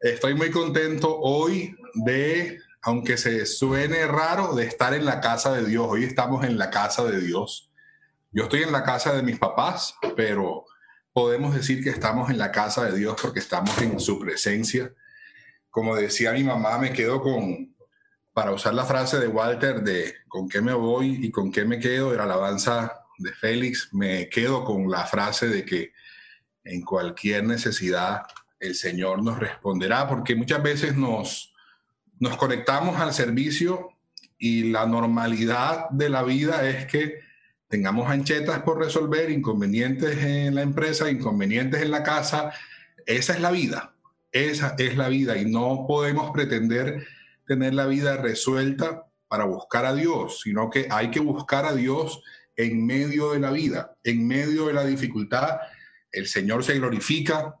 Estoy muy contento hoy de, aunque se suene raro, de estar en la casa de Dios. Hoy estamos en la casa de Dios. Yo estoy en la casa de mis papás, pero podemos decir que estamos en la casa de Dios porque estamos en su presencia. Como decía mi mamá, me quedo con, para usar la frase de Walter de con qué me voy y con qué me quedo, de la alabanza de Félix, me quedo con la frase de que en cualquier necesidad el Señor nos responderá, porque muchas veces nos, nos conectamos al servicio y la normalidad de la vida es que tengamos anchetas por resolver, inconvenientes en la empresa, inconvenientes en la casa. Esa es la vida, esa es la vida y no podemos pretender tener la vida resuelta para buscar a Dios, sino que hay que buscar a Dios en medio de la vida, en medio de la dificultad. El Señor se glorifica,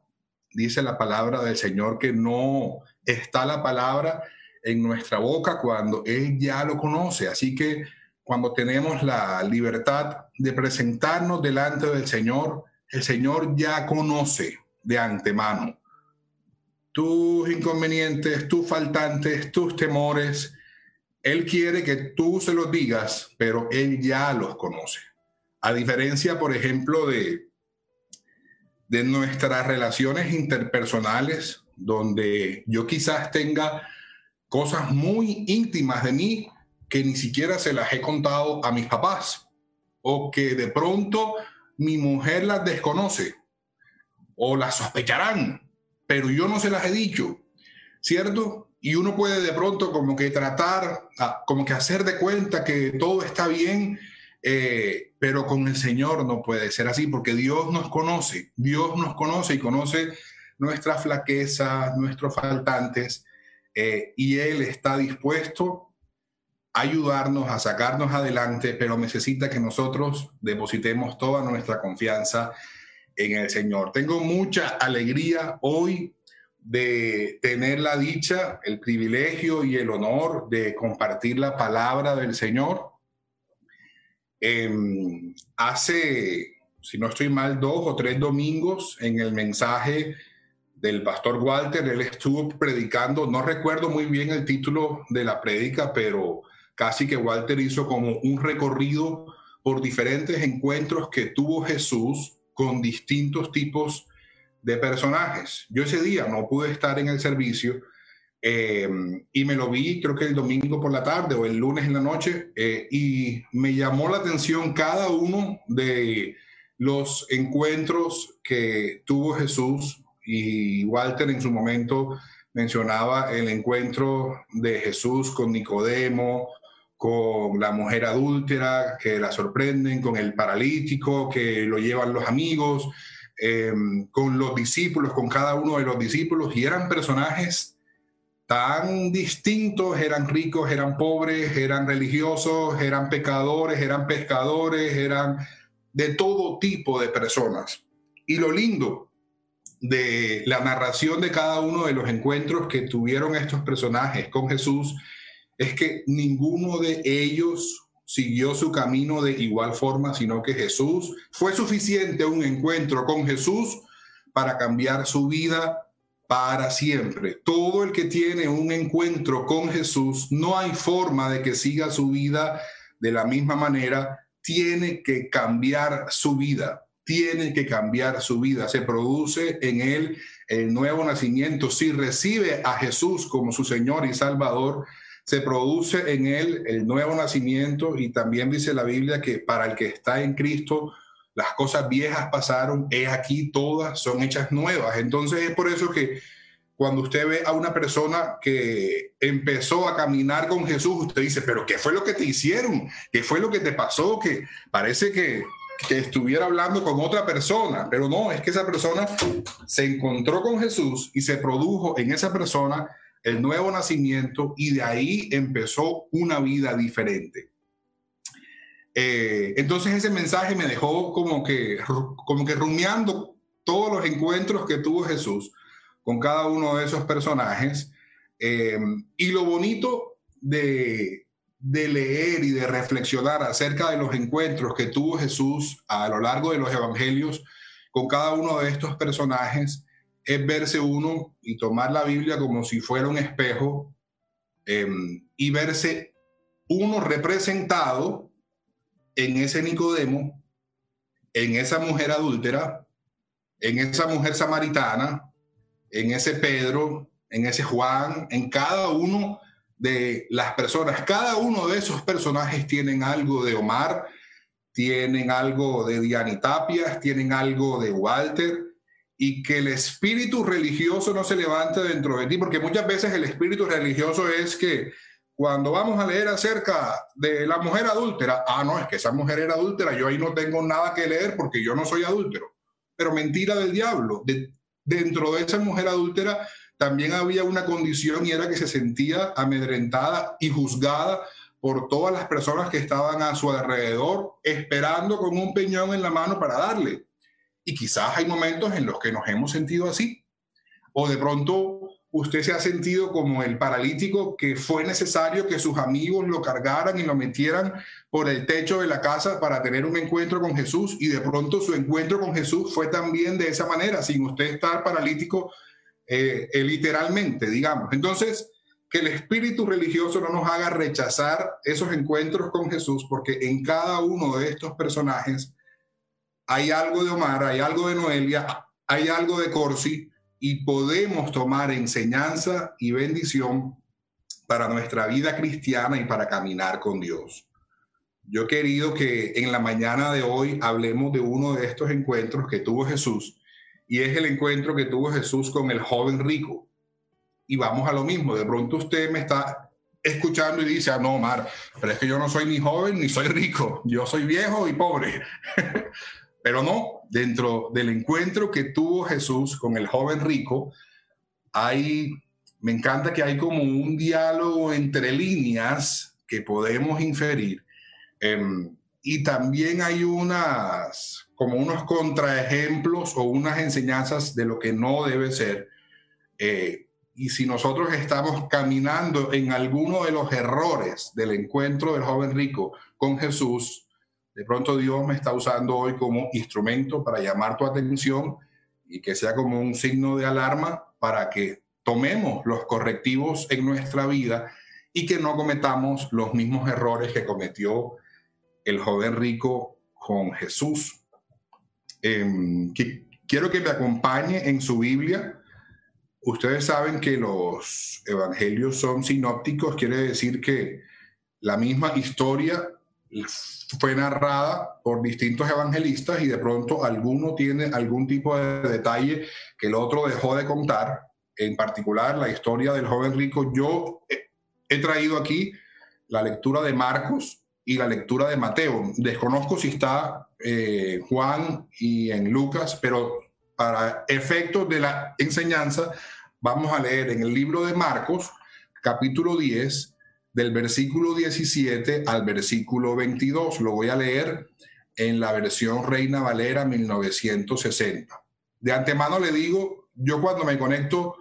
dice la palabra del Señor que no está la palabra en nuestra boca cuando Él ya lo conoce. Así que cuando tenemos la libertad de presentarnos delante del Señor, el Señor ya conoce de antemano tus inconvenientes, tus faltantes, tus temores. Él quiere que tú se los digas, pero Él ya los conoce. A diferencia, por ejemplo, de de nuestras relaciones interpersonales, donde yo quizás tenga cosas muy íntimas de mí que ni siquiera se las he contado a mis papás, o que de pronto mi mujer las desconoce, o las sospecharán, pero yo no se las he dicho, ¿cierto? Y uno puede de pronto como que tratar, como que hacer de cuenta que todo está bien eh, pero con el Señor no puede ser así porque Dios nos conoce, Dios nos conoce y conoce nuestras flaquezas, nuestros faltantes, eh, y Él está dispuesto a ayudarnos, a sacarnos adelante, pero necesita que nosotros depositemos toda nuestra confianza en el Señor. Tengo mucha alegría hoy de tener la dicha, el privilegio y el honor de compartir la palabra del Señor Em, hace, si no estoy mal, dos o tres domingos en el mensaje del pastor Walter, él estuvo predicando, no recuerdo muy bien el título de la prédica, pero casi que Walter hizo como un recorrido por diferentes encuentros que tuvo Jesús con distintos tipos de personajes. Yo ese día no pude estar en el servicio, eh, y me lo vi creo que el domingo por la tarde o el lunes en la noche eh, y me llamó la atención cada uno de los encuentros que tuvo Jesús y Walter en su momento mencionaba el encuentro de Jesús con Nicodemo, con la mujer adúltera que la sorprenden, con el paralítico que lo llevan los amigos, eh, con los discípulos, con cada uno de los discípulos y eran personajes tan distintos, eran ricos, eran pobres, eran religiosos, eran pecadores, eran pescadores, eran de todo tipo de personas. Y lo lindo de la narración de cada uno de los encuentros que tuvieron estos personajes con Jesús es que ninguno de ellos siguió su camino de igual forma, sino que Jesús fue suficiente un encuentro con Jesús para cambiar su vida para siempre. Todo el que tiene un encuentro con Jesús, no hay forma de que siga su vida de la misma manera, tiene que cambiar su vida, tiene que cambiar su vida. Se produce en él el nuevo nacimiento. Si recibe a Jesús como su Señor y Salvador, se produce en él el nuevo nacimiento y también dice la Biblia que para el que está en Cristo, las cosas viejas pasaron, es aquí, todas son hechas nuevas. Entonces es por eso que cuando usted ve a una persona que empezó a caminar con Jesús, usted dice, pero ¿qué fue lo que te hicieron? ¿Qué fue lo que te pasó? Que parece que, que estuviera hablando con otra persona, pero no, es que esa persona se encontró con Jesús y se produjo en esa persona el nuevo nacimiento y de ahí empezó una vida diferente. Eh, entonces ese mensaje me dejó como que, como que rumiando todos los encuentros que tuvo Jesús con cada uno de esos personajes. Eh, y lo bonito de, de leer y de reflexionar acerca de los encuentros que tuvo Jesús a lo largo de los evangelios con cada uno de estos personajes es verse uno y tomar la Biblia como si fuera un espejo em, y verse uno representado en ese Nicodemo, en esa mujer adúltera, en esa mujer samaritana, en ese Pedro, en ese Juan, en cada uno de las personas. Cada uno de esos personajes tienen algo de Omar, tienen algo de Diani Tapias, tienen algo de Walter, y que el espíritu religioso no se levante dentro de ti, porque muchas veces el espíritu religioso es que cuando vamos a leer acerca de la mujer adúltera, ah, no, es que esa mujer era adúltera, yo ahí no tengo nada que leer porque yo no soy adúltero. Pero mentira del diablo, de, dentro de esa mujer adúltera también había una condición y era que se sentía amedrentada y juzgada por todas las personas que estaban a su alrededor, esperando con un peñón en la mano para darle. Y quizás hay momentos en los que nos hemos sentido así. O de pronto usted se ha sentido como el paralítico que fue necesario que sus amigos lo cargaran y lo metieran por el techo de la casa para tener un encuentro con Jesús y de pronto su encuentro con Jesús fue también de esa manera, sin usted estar paralítico eh, eh, literalmente, digamos. Entonces, que el espíritu religioso no nos haga rechazar esos encuentros con Jesús, porque en cada uno de estos personajes hay algo de Omar, hay algo de Noelia, hay algo de Corsi, y podemos tomar enseñanza y bendición para nuestra vida cristiana y para caminar con Dios. Yo he querido que en la mañana de hoy hablemos de uno de estos encuentros que tuvo Jesús y es el encuentro que tuvo Jesús con el joven rico. Y vamos a lo mismo, de pronto usted me está escuchando y dice, ah, no, Omar, pero es que yo no soy ni joven ni soy rico, yo soy viejo y pobre. pero no, dentro del encuentro que tuvo Jesús con el joven rico, hay, me encanta que hay como un diálogo entre líneas que podemos inferir. Em, y también hay unas como unos contraejemplos o unas enseñanzas de lo que no debe ser. Eh, y si nosotros estamos caminando en alguno de los errores del encuentro del joven rico con Jesús, de pronto Dios me está usando hoy como instrumento para llamar tu atención y que sea como un signo de alarma para que tomemos los correctivos en nuestra vida y que no cometamos los mismos errores que cometió el joven rico con Jesús. Em, quiero que me acompañe en su Biblia. Ustedes saben que los evangelios son sinópticos, quiere decir que la misma historia fue narrada por distintos evangelistas y de pronto alguno tiene algún tipo de detalle que el otro dejó de contar. En particular, la historia del joven rico. Yo he traído aquí la lectura de Marcos y la lectura de Mateo. Desconozco si está eh, Juan y en Lucas, pero para efectos de la enseñanza, vamos a leer en el libro de Marcos, capítulo 10, del versículo 17 al versículo 22. Lo voy a leer en la versión Reina Valera 1960. De antemano le digo, yo cuando me conecto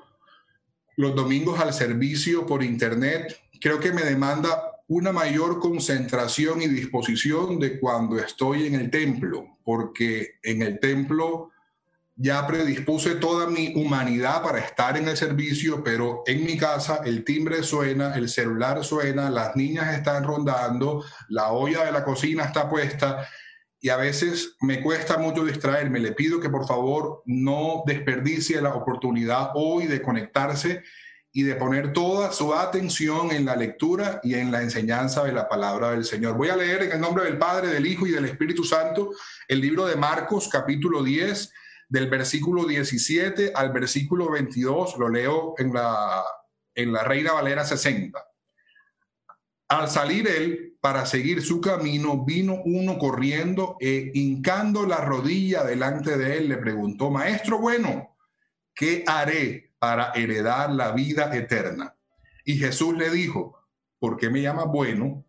los domingos al servicio por internet, creo que me demanda una mayor concentración y disposición de cuando estoy en el templo, porque en el templo ya predispuse toda mi humanidad para estar en el servicio, pero en mi casa el timbre suena, el celular suena, las niñas están rondando, la olla de la cocina está puesta y a veces me cuesta mucho distraerme. Le pido que por favor no desperdicie la oportunidad hoy de conectarse y de poner toda su atención en la lectura y en la enseñanza de la palabra del Señor. Voy a leer en el nombre del Padre, del Hijo y del Espíritu Santo el libro de Marcos capítulo 10 del versículo 17 al versículo 22, lo leo en la, en la Reina Valera 60. Al salir él para seguir su camino, vino uno corriendo e hincando la rodilla delante de él, le preguntó, Maestro bueno, ¿qué haré para heredar la vida eterna. Y Jesús le dijo, ¿por qué me llama bueno?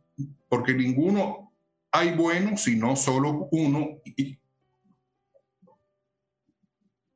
Porque ninguno hay bueno, sino solo uno,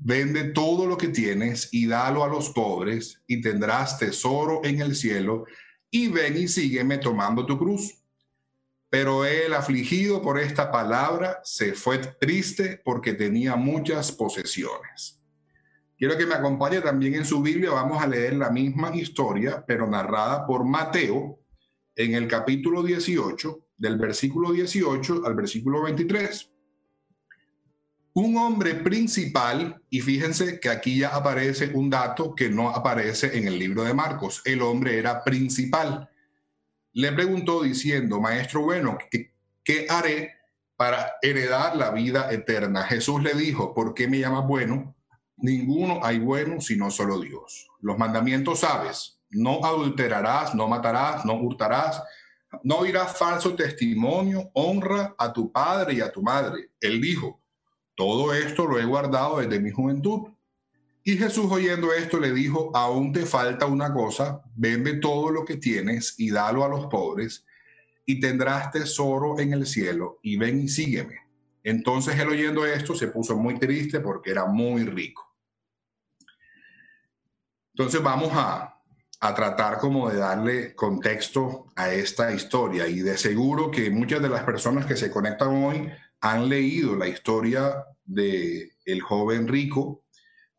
vende todo lo que tienes y dalo a los pobres y tendrás tesoro en el cielo y ven y sígueme tomando tu cruz. Pero él, afligido por esta palabra, se fue triste porque tenía muchas posesiones. Quiero que me acompañe también en su Biblia. Vamos a leer la misma historia, pero narrada por Mateo en el capítulo 18, del versículo 18 al versículo 23. Un hombre principal, y fíjense que aquí ya aparece un dato que no aparece en el libro de Marcos, el hombre era principal. Le preguntó diciendo, maestro bueno, ¿qué, haré para heredar la vida eterna? Jesús le dijo, ¿por qué me llamas bueno? Ninguno hay bueno sino solo Dios. Los mandamientos sabes, no adulterarás, no matarás, no hurtarás, no dirás falso testimonio, honra a tu padre y a tu madre. Él dijo, todo esto lo he guardado desde mi juventud. Y Jesús oyendo esto le dijo, aún te falta una cosa, vende todo lo que tienes y dalo a los pobres, y tendrás tesoro en el cielo, y ven y sígueme. Entonces él oyendo esto se puso muy triste porque era muy rico. Entonces vamos a, a tratar como de darle contexto a esta historia y de seguro que muchas de las personas que se conectan hoy han leído la historia de el joven rico,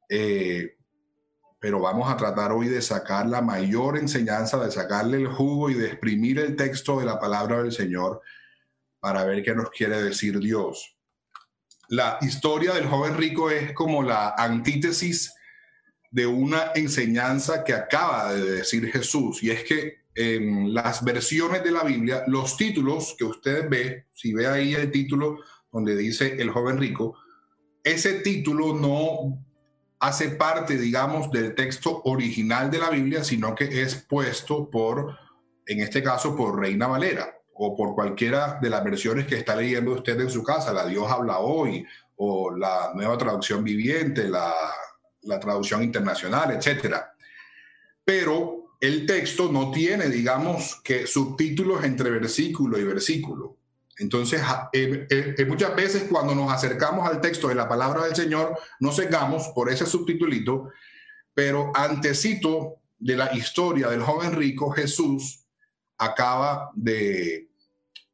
eh, pero vamos a tratar hoy de sacar la mayor enseñanza, de sacarle el jugo y de exprimir el texto de la palabra del Señor para ver qué nos quiere decir Dios. La historia del joven rico es como la antítesis de una enseñanza que acaba de decir Jesús, y es que en las versiones de la Biblia, los títulos que usted ve, si ve ahí el título donde dice el joven rico, ese título no hace parte, digamos, del texto original de la Biblia, sino que es puesto por, en este caso, por Reina Valera o por cualquiera de las versiones que está leyendo usted en su casa, la Dios habla hoy o la nueva traducción viviente, la, la traducción internacional, etcétera. Pero el texto no tiene, digamos, que subtítulos entre versículo y versículo. Entonces, eh, eh, eh, muchas veces cuando nos acercamos al texto de la palabra del Señor, nos cegamos por ese subtitulito, pero antecito de la historia del joven rico, Jesús acaba de,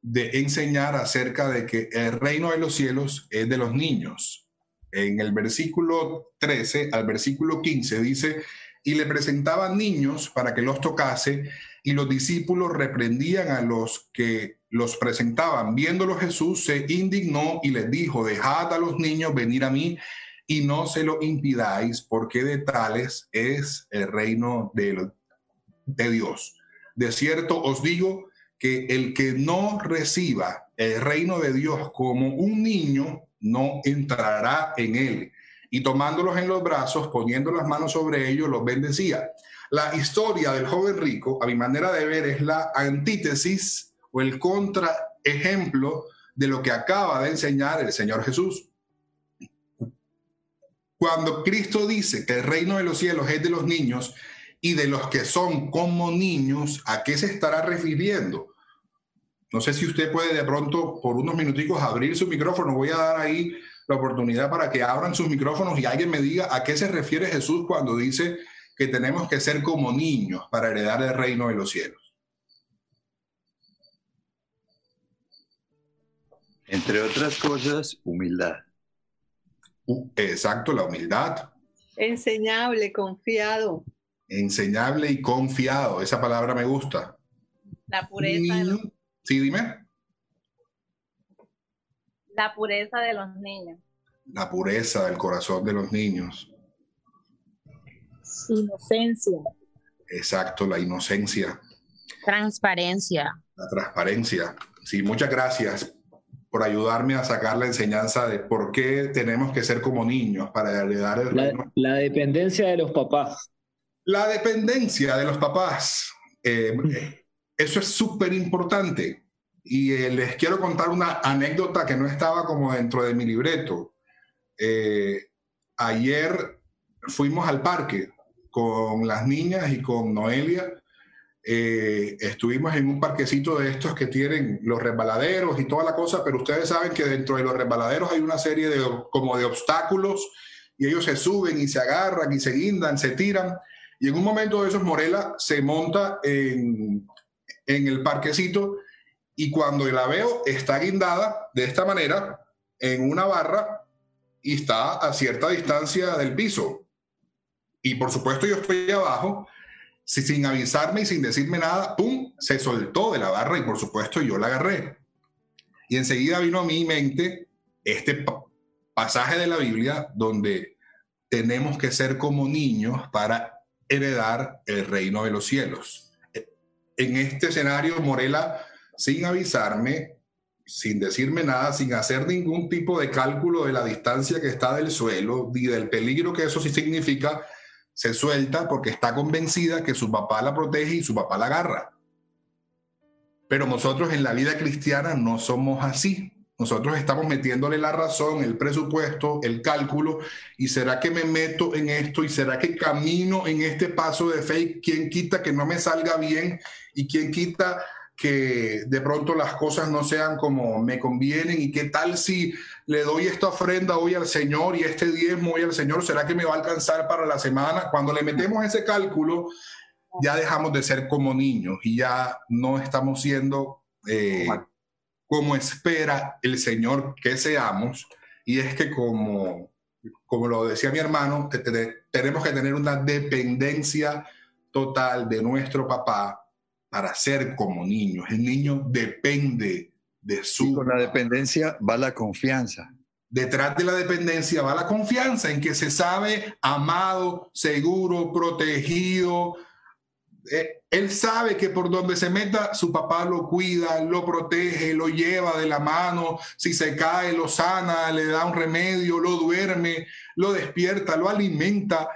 de enseñar acerca de que el reino de los cielos es de los niños. En el versículo 13 al versículo 15 dice, y le presentaban niños para que los tocase, y los discípulos reprendían a los que los presentaban. Viéndolo Jesús se indignó y les dijo, dejad a los niños venir a mí y no se lo impidáis, porque de tales es el reino de, de Dios. De cierto os digo que el que no reciba el reino de Dios como un niño, no entrará en él. Y tomándolos en los brazos, poniendo las manos sobre ellos, los bendecía. La historia del joven rico, a mi manera de ver, es la antítesis o el contraejemplo de lo que acaba de enseñar el Señor Jesús. Cuando Cristo dice que el reino de los cielos es de los niños y de los que son como niños, ¿a qué se estará refiriendo? No sé si usted puede de pronto por unos minuticos abrir su micrófono. Voy a dar ahí la oportunidad para que abran sus micrófonos y alguien me diga a qué se refiere Jesús cuando dice que tenemos que ser como niños para heredar el reino de los cielos. Entre otras cosas, humildad. exacto, la humildad. Enseñable, confiado. Enseñable y confiado, esa palabra me gusta. La pureza. De los... Sí, dime. La pureza de los niños. La pureza del corazón de los niños. Inocencia. Exacto, la inocencia. Transparencia. La transparencia. Sí, muchas gracias por ayudarme a sacar la enseñanza de por qué tenemos que ser como niños para heredar el la, La dependencia de los papás. La dependencia de los papás. Eh, eso es súper importante. Y eh, les quiero contar una anécdota que no estaba como dentro de mi libreto. Eh, ayer fuimos al parque con las niñas y con Noelia. Eh, estuvimos en un parquecito de estos que tienen los resbaladeros y toda la cosa, pero ustedes saben que dentro de los resbaladeros hay una serie de como de obstáculos y ellos se suben y se agarran y se guindan, se tiran. Y en un momento de esos, Morela se monta en, en el parquecito y cuando la veo está guindada de esta manera en una barra y está a cierta distancia del piso. Y por supuesto yo estoy abajo, sin avisarme y sin decirme nada, ¡pum! Se soltó de la barra y por supuesto yo la agarré. Y enseguida vino a mi mente este pasaje de la Biblia donde tenemos que ser como niños para heredar el reino de los cielos. En este escenario, Morela, sin avisarme, sin decirme nada, sin hacer ningún tipo de cálculo de la distancia que está del suelo ni del peligro que eso sí significa, se suelta porque está convencida que su papá la protege y su papá la agarra. Pero nosotros en la vida cristiana no somos así. Nosotros estamos metiéndole la razón, el presupuesto, el cálculo, y será que me meto en esto y será que camino en este paso de fe, quién quita que no me salga bien y quién quita que de pronto las cosas no sean como me convienen y qué tal si le doy esta ofrenda hoy al Señor y este diezmo hoy al Señor, ¿será que me va a alcanzar para la semana? Cuando le metemos ese cálculo, ya dejamos de ser como niños y ya no estamos siendo eh, como espera el Señor que seamos. Y es que como, como lo decía mi hermano, tenemos que tener una dependencia total de nuestro papá para ser como niños. El niño depende de su... con la dependencia va la confianza. Detrás de la dependencia va la confianza en que se sabe amado, seguro, protegido. Eh, él sabe que por donde se meta su papá lo cuida, lo protege, lo lleva de la mano. Si se cae, lo sana, le da un remedio, lo duerme, lo despierta, lo alimenta.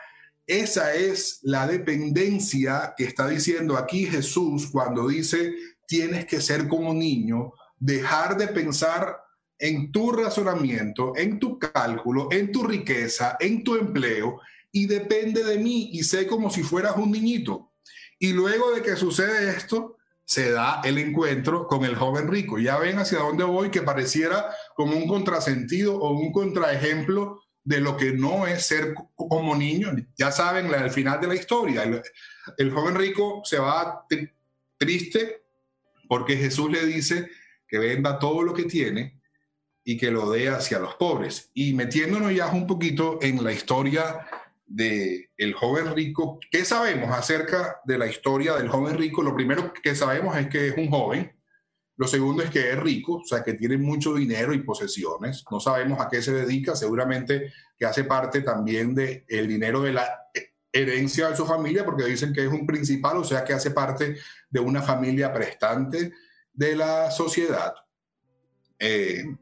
Esa es la dependencia que está diciendo aquí Jesús cuando dice, tienes que ser como niño, dejar de pensar en tu razonamiento, en tu cálculo, en tu riqueza, en tu empleo, y depende de mí y sé como si fueras un niñito. Y luego de que sucede esto, se da el encuentro con el joven rico. Ya ven hacia dónde voy, que pareciera como un contrasentido o un contraejemplo de lo que no es ser como niño. Ya saben, al final de la historia, el, joven rico se va triste porque Jesús le dice que venda todo lo que tiene y que lo dé hacia los pobres. Y metiéndonos ya un poquito en la historia del el joven rico, ¿qué sabemos acerca de la historia del joven rico? Lo primero que sabemos es que es un joven lo segundo es que es rico, o sea, que tiene mucho dinero y posesiones. No sabemos a qué se dedica, seguramente que hace parte también del el dinero de la herencia de su familia, porque dicen que es un principal, o sea, que hace parte de una familia prestante de la sociedad. Eh,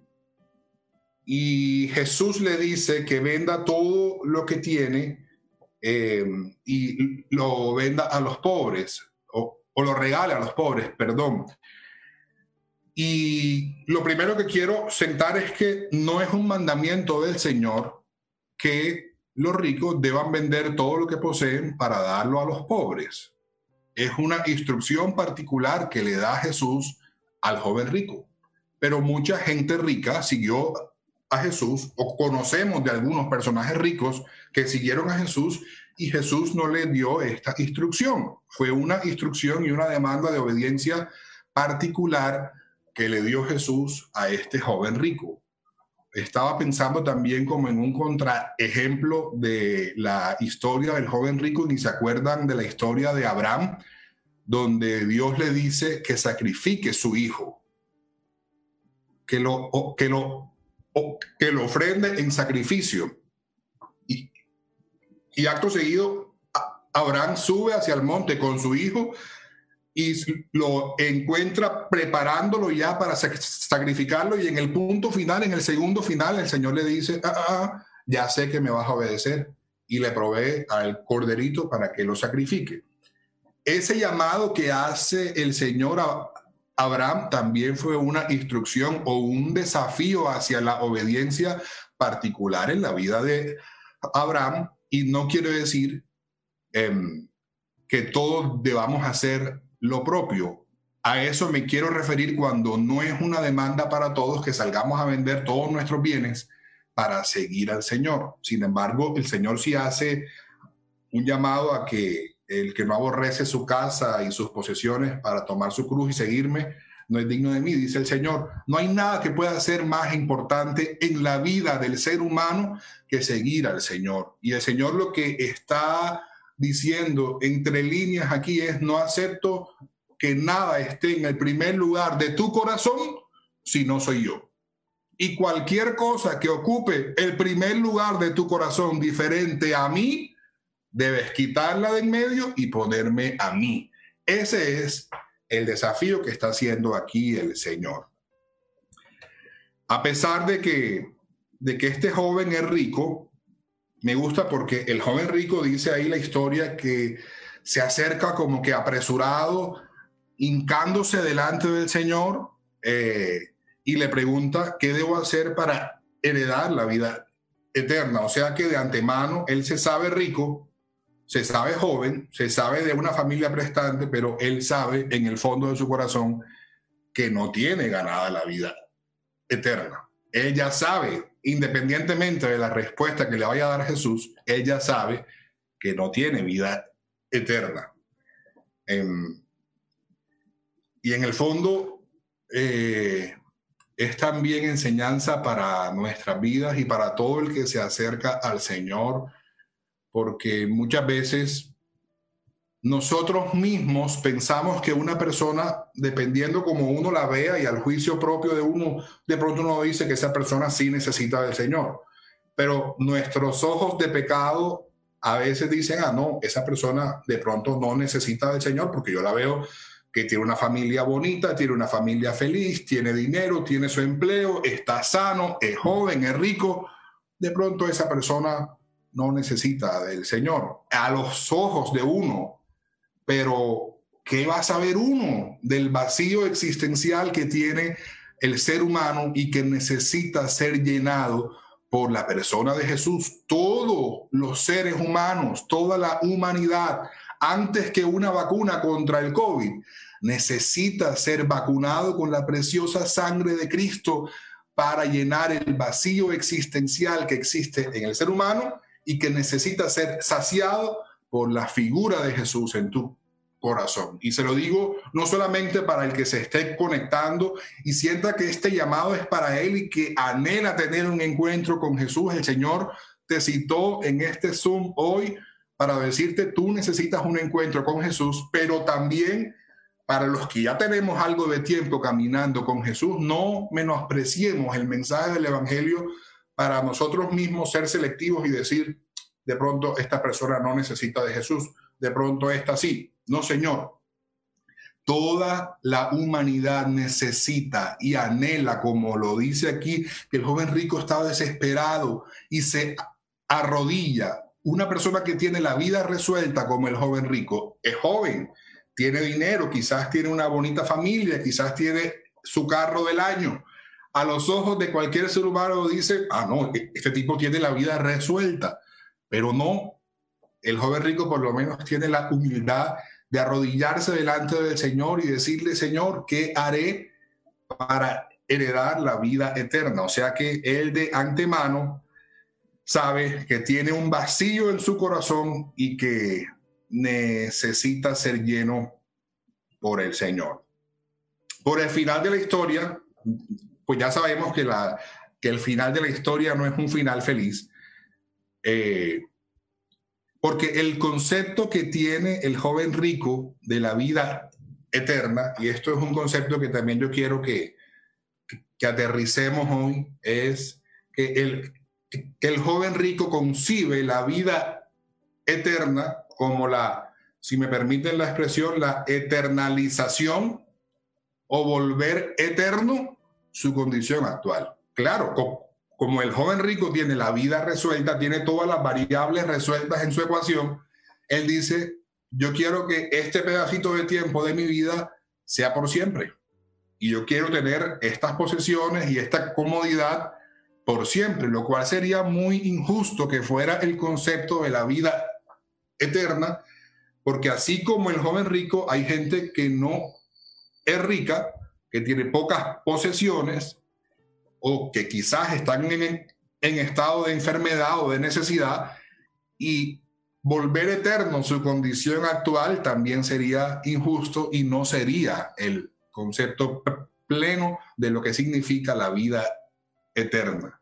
y Jesús le dice que venda todo lo que tiene eh, y lo venda a los pobres, o, o lo regale a los pobres, perdón. Y lo primero que quiero sentar es que no es un mandamiento del Señor que los ricos deban vender todo lo que poseen para darlo a los pobres. Es una instrucción particular que le da Jesús al joven rico. Pero mucha gente rica siguió a Jesús o conocemos de algunos personajes ricos que siguieron a Jesús y Jesús no le dio esta instrucción. Fue una instrucción y una demanda de obediencia particular que le dio Jesús a este joven rico. Estaba pensando también como en un contraejemplo de la historia del joven rico, ni se acuerdan de la historia de Abraham, donde Dios le dice que sacrifique su hijo, que lo, que lo, que lo ofrende en sacrificio. Y, y acto seguido, Abraham sube hacia el monte con su hijo y lo encuentra preparándolo ya para sacrificarlo y en el punto final, en el segundo final, el Señor le dice, ah, ah, ah, ya sé que me vas a obedecer y le provee al corderito para que lo sacrifique. ese llamado que hace el Señor a Abraham también fue una instrucción o un desafío hacia la obediencia particular en la vida de Abraham y no quiere decir em, que todos debamos hacer lo propio. A eso me quiero referir cuando no es una demanda para todos que salgamos a vender todos nuestros bienes para seguir al Señor. Sin embargo, el Señor sí hace un llamado a que el que no aborrece su casa y sus posesiones para tomar su cruz y seguirme, no es digno de mí, dice el Señor. No hay nada que pueda ser más importante en la vida del ser humano que seguir al Señor. Y el Señor lo que está diciendo entre líneas aquí es, no acepto que nada esté en el primer lugar de tu corazón si no soy yo. Y cualquier cosa que ocupe el primer lugar de tu corazón diferente a mí, debes quitarla de en medio y ponerme a mí. Ese es el desafío que está haciendo aquí el Señor. A pesar de que, de que este joven es rico, me gusta porque el joven rico dice ahí la historia que se acerca como que apresurado, hincándose delante del Señor eh, y le pregunta qué debo hacer para heredar la vida eterna. O sea que de antemano él se sabe rico, se sabe joven, se sabe de una familia prestante, pero él sabe en el fondo de su corazón que no tiene ganada la vida eterna. Él ya sabe, independientemente de la respuesta que le vaya a dar Jesús, él ya sabe que no tiene vida eterna. Em, y en el fondo eh, es también enseñanza para nuestras vidas y para todo el que se acerca al Señor porque muchas veces nosotros mismos pensamos que una persona, dependiendo como uno la vea y al juicio propio de uno, de pronto uno dice que esa persona sí necesita del Señor. Pero nuestros ojos de pecado a veces dicen, ah, no, esa persona de pronto no necesita del Señor porque yo la veo que tiene una familia bonita, tiene una familia feliz, tiene dinero, tiene su empleo, está sano, es joven, es rico. De pronto esa persona no necesita del Señor a los ojos de uno. Pero, ¿qué va a saber uno del vacío existencial que tiene el ser humano y que necesita ser llenado por la persona de Jesús? Todos los seres humanos, toda la humanidad, antes que una vacuna contra el COVID, necesita ser vacunado con la preciosa sangre de Cristo para llenar el vacío existencial que existe en el ser humano y que necesita ser saciado por la figura de Jesús en tu corazón. Y se lo digo no solamente para el que se esté conectando y sienta que este llamado es para él y que anhela tener un encuentro con Jesús. El Señor te citó en este Zoom hoy para decirte tú necesitas un encuentro con Jesús, pero también para los que ya tenemos algo de tiempo caminando con Jesús, no menospreciemos el mensaje del Evangelio para nosotros mismos ser selectivos y decir, de pronto esta persona no necesita de Jesús, de pronto esta sí. No, Señor. Toda la humanidad necesita y anhela, como lo dice aquí, que el joven rico estaba desesperado y se arrodilla. Una persona que tiene la vida resuelta como el joven rico es joven, tiene dinero, quizás tiene una bonita familia, quizás tiene su carro del año, a los ojos de cualquier ser humano dice, ah, no, este tipo tiene la vida resuelta, pero no, el joven rico por lo menos tiene la humildad de arrodillarse delante del Señor y decirle, Señor, ¿qué haré para heredar la vida eterna? O sea que él de antemano sabe que tiene un vacío en su corazón y que necesita ser lleno por el Señor. Por el final de la historia, pues ya sabemos que, la, que el final de la historia no es un final feliz. Eh, porque el concepto que tiene el joven rico de la vida eterna, y esto es un concepto que también yo quiero que, que, aterricemos hoy, es que el, que el joven rico concibe la vida eterna como la, si me permiten la expresión, la eternalización o volver eterno su condición actual. Claro, como el joven rico tiene la vida resuelta, tiene todas las variables resueltas en su ecuación, él dice, yo quiero que este pedacito de tiempo de mi vida sea por siempre. Y yo quiero tener estas posesiones y esta comodidad por siempre, lo cual sería muy injusto que fuera el concepto de la vida eterna, porque así como el joven rico, hay gente que no es rica, que tiene pocas posesiones o que quizás están en, en estado de enfermedad o de necesidad y volver eterno su condición actual también sería injusto y no sería el concepto pleno de lo que significa la vida eterna.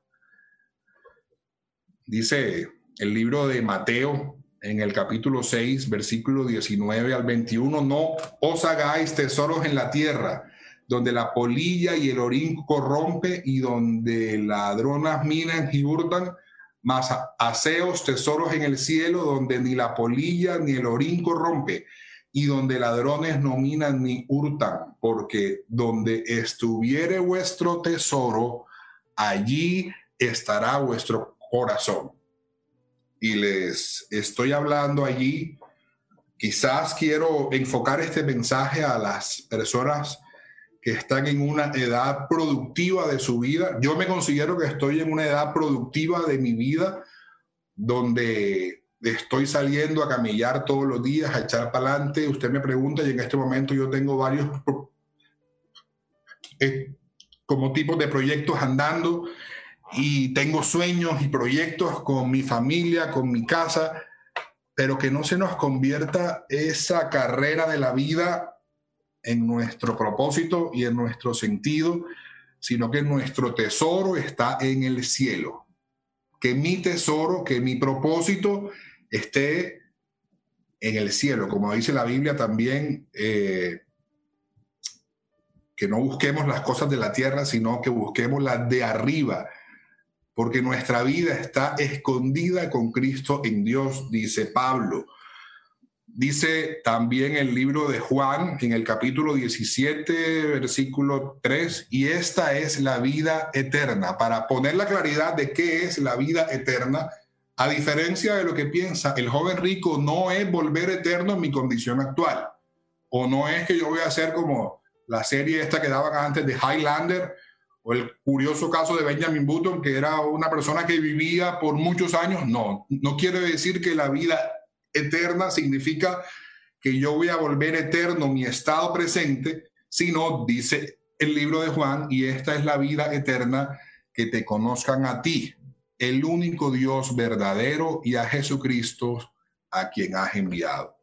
Dice el libro de Mateo en el capítulo 6, versículo 19 al 21, no os hagáis tesoros en la tierra, donde la polilla y el orín corrompe y donde ladronas minan y hurtan, mas haceos tesoros en el cielo, donde ni la polilla ni el orín corrompe y donde ladrones no minan ni hurtan, porque donde estuviere vuestro tesoro, allí estará vuestro corazón. Y les estoy hablando allí, quizás quiero enfocar este mensaje a las personas que están en una edad productiva de su vida. Yo me considero que estoy en una edad productiva de mi vida, donde estoy saliendo a camillar todos los días, a echar para adelante. Usted me pregunta y en este momento yo tengo varios eh, como tipos de proyectos andando y tengo sueños y proyectos con mi familia, con mi casa, pero que no se nos convierta esa carrera de la vida en nuestro propósito y en nuestro sentido, sino que nuestro tesoro está en el cielo. Que mi tesoro, que mi propósito esté en el cielo, como dice la Biblia también, eh, que no busquemos las cosas de la tierra, sino que busquemos las de arriba, porque nuestra vida está escondida con Cristo en Dios, dice Pablo. Dice también el libro de Juan en el capítulo 17, versículo 3, y esta es la vida eterna. Para poner la claridad de qué es la vida eterna, a diferencia de lo que piensa el joven rico, no es volver eterno mi condición actual. O no es que yo voy a hacer como la serie esta que daban antes de Highlander, o el curioso caso de Benjamin Button, que era una persona que vivía por muchos años. No, no quiere decir que la vida eterna significa que yo voy a volver eterno mi estado presente, sino, dice el libro de Juan, y esta es la vida eterna, que te conozcan a ti, el único Dios verdadero y a Jesucristo a quien has enviado.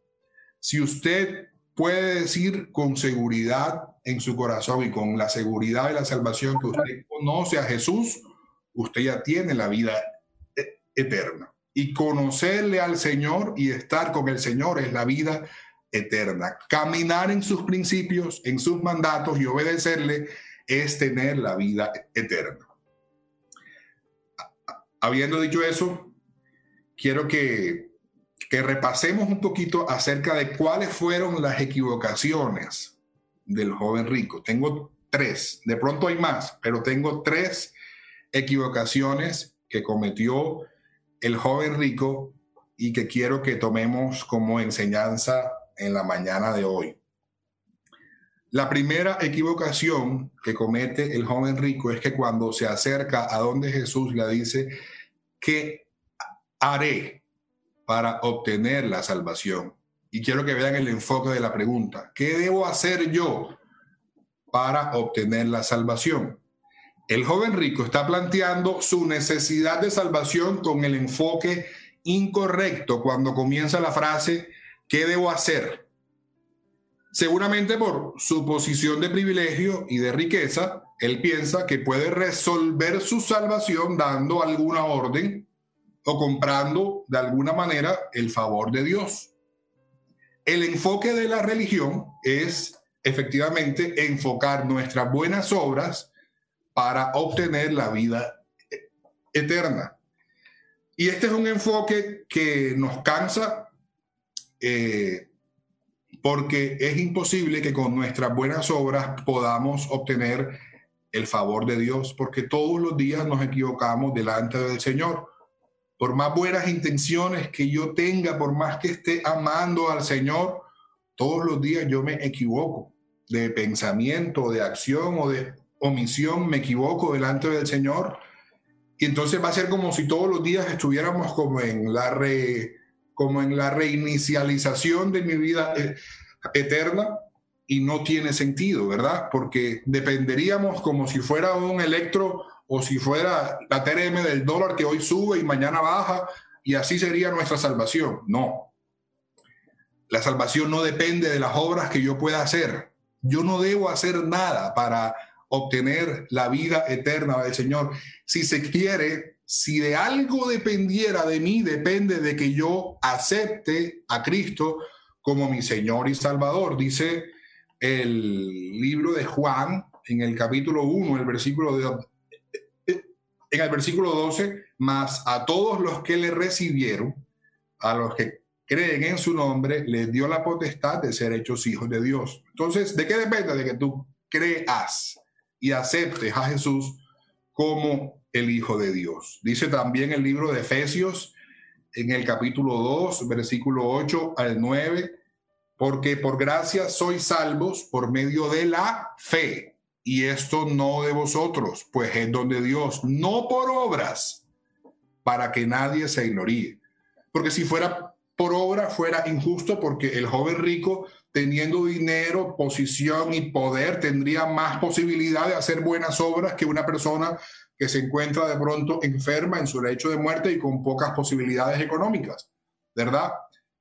Si usted puede decir con seguridad en su corazón y con la seguridad de la salvación que usted conoce a Jesús, usted ya tiene la vida e-, eterna. Y conocerle al Señor y estar con el Señor es la vida eterna. Caminar en sus principios, en sus mandatos y obedecerle es tener la vida eterna. Habiendo dicho eso, quiero que, repasemos un poquito acerca de cuáles fueron las equivocaciones del joven rico. Tengo tres, de pronto hay más, pero tengo tres equivocaciones que cometió el joven rico y que quiero que tomemos como enseñanza en la mañana de hoy. La primera equivocación que comete el joven rico es que cuando se acerca a donde Jesús le dice, ¿qué haré para obtener la salvación? Y quiero que vean el enfoque de la pregunta. ¿Qué debo hacer yo para obtener la salvación? El joven rico está planteando su necesidad de salvación con el enfoque incorrecto cuando comienza la frase, ¿qué debo hacer? Seguramente por su posición de privilegio y de riqueza, él piensa que puede resolver su salvación dando alguna orden o comprando de alguna manera el favor de Dios. El enfoque de la religión es efectivamente enfocar nuestras buenas obras para obtener la vida eterna. Y este es un enfoque que nos cansa eh, porque es imposible que con nuestras buenas obras podamos obtener el favor de Dios, porque todos los días nos equivocamos delante del Señor. por más buenas intenciones que yo tenga, por más que esté amando al Señor, todos los días yo me equivoco de pensamiento, de acción o de omisión, me equivoco delante del Señor. Y entonces va a ser como si todos los días estuviéramos como en la, re, como en la reinicialización de mi vida eh, eterna y no tiene sentido, ¿verdad? Porque dependeríamos como si fuera un electro o si fuera la TRM del dólar que hoy sube y mañana baja y así sería nuestra salvación. No. La salvación no depende de las obras que yo pueda hacer. Yo no debo hacer nada para obtener la vida eterna del Señor. Si se quiere, si de algo dependiera de mí, depende de que yo acepte a Cristo como mi Señor y Salvador. Dice el libro de Juan en el capítulo 1, el versículo de, en el versículo 12, más a todos los que le recibieron, a los que creen en su nombre, les dio la potestad de ser hechos hijos de Dios. Entonces, ¿de qué depende? De que tú creas y aceptes a Jesús como el Hijo de Dios. Dice también el libro de Efesios en el capítulo 2, versículo 8 al 9, porque por gracia sois salvos por medio de la fe y esto no de vosotros, pues es donde Dios, no por obras, para que nadie se ignoríe. Porque si fuera por obra, fuera injusto, porque el joven rico, teniendo dinero, posición y poder, tendría más posibilidad de hacer buenas obras que una persona que se encuentra de pronto enferma en su lecho de muerte y con pocas posibilidades económicas, ¿verdad?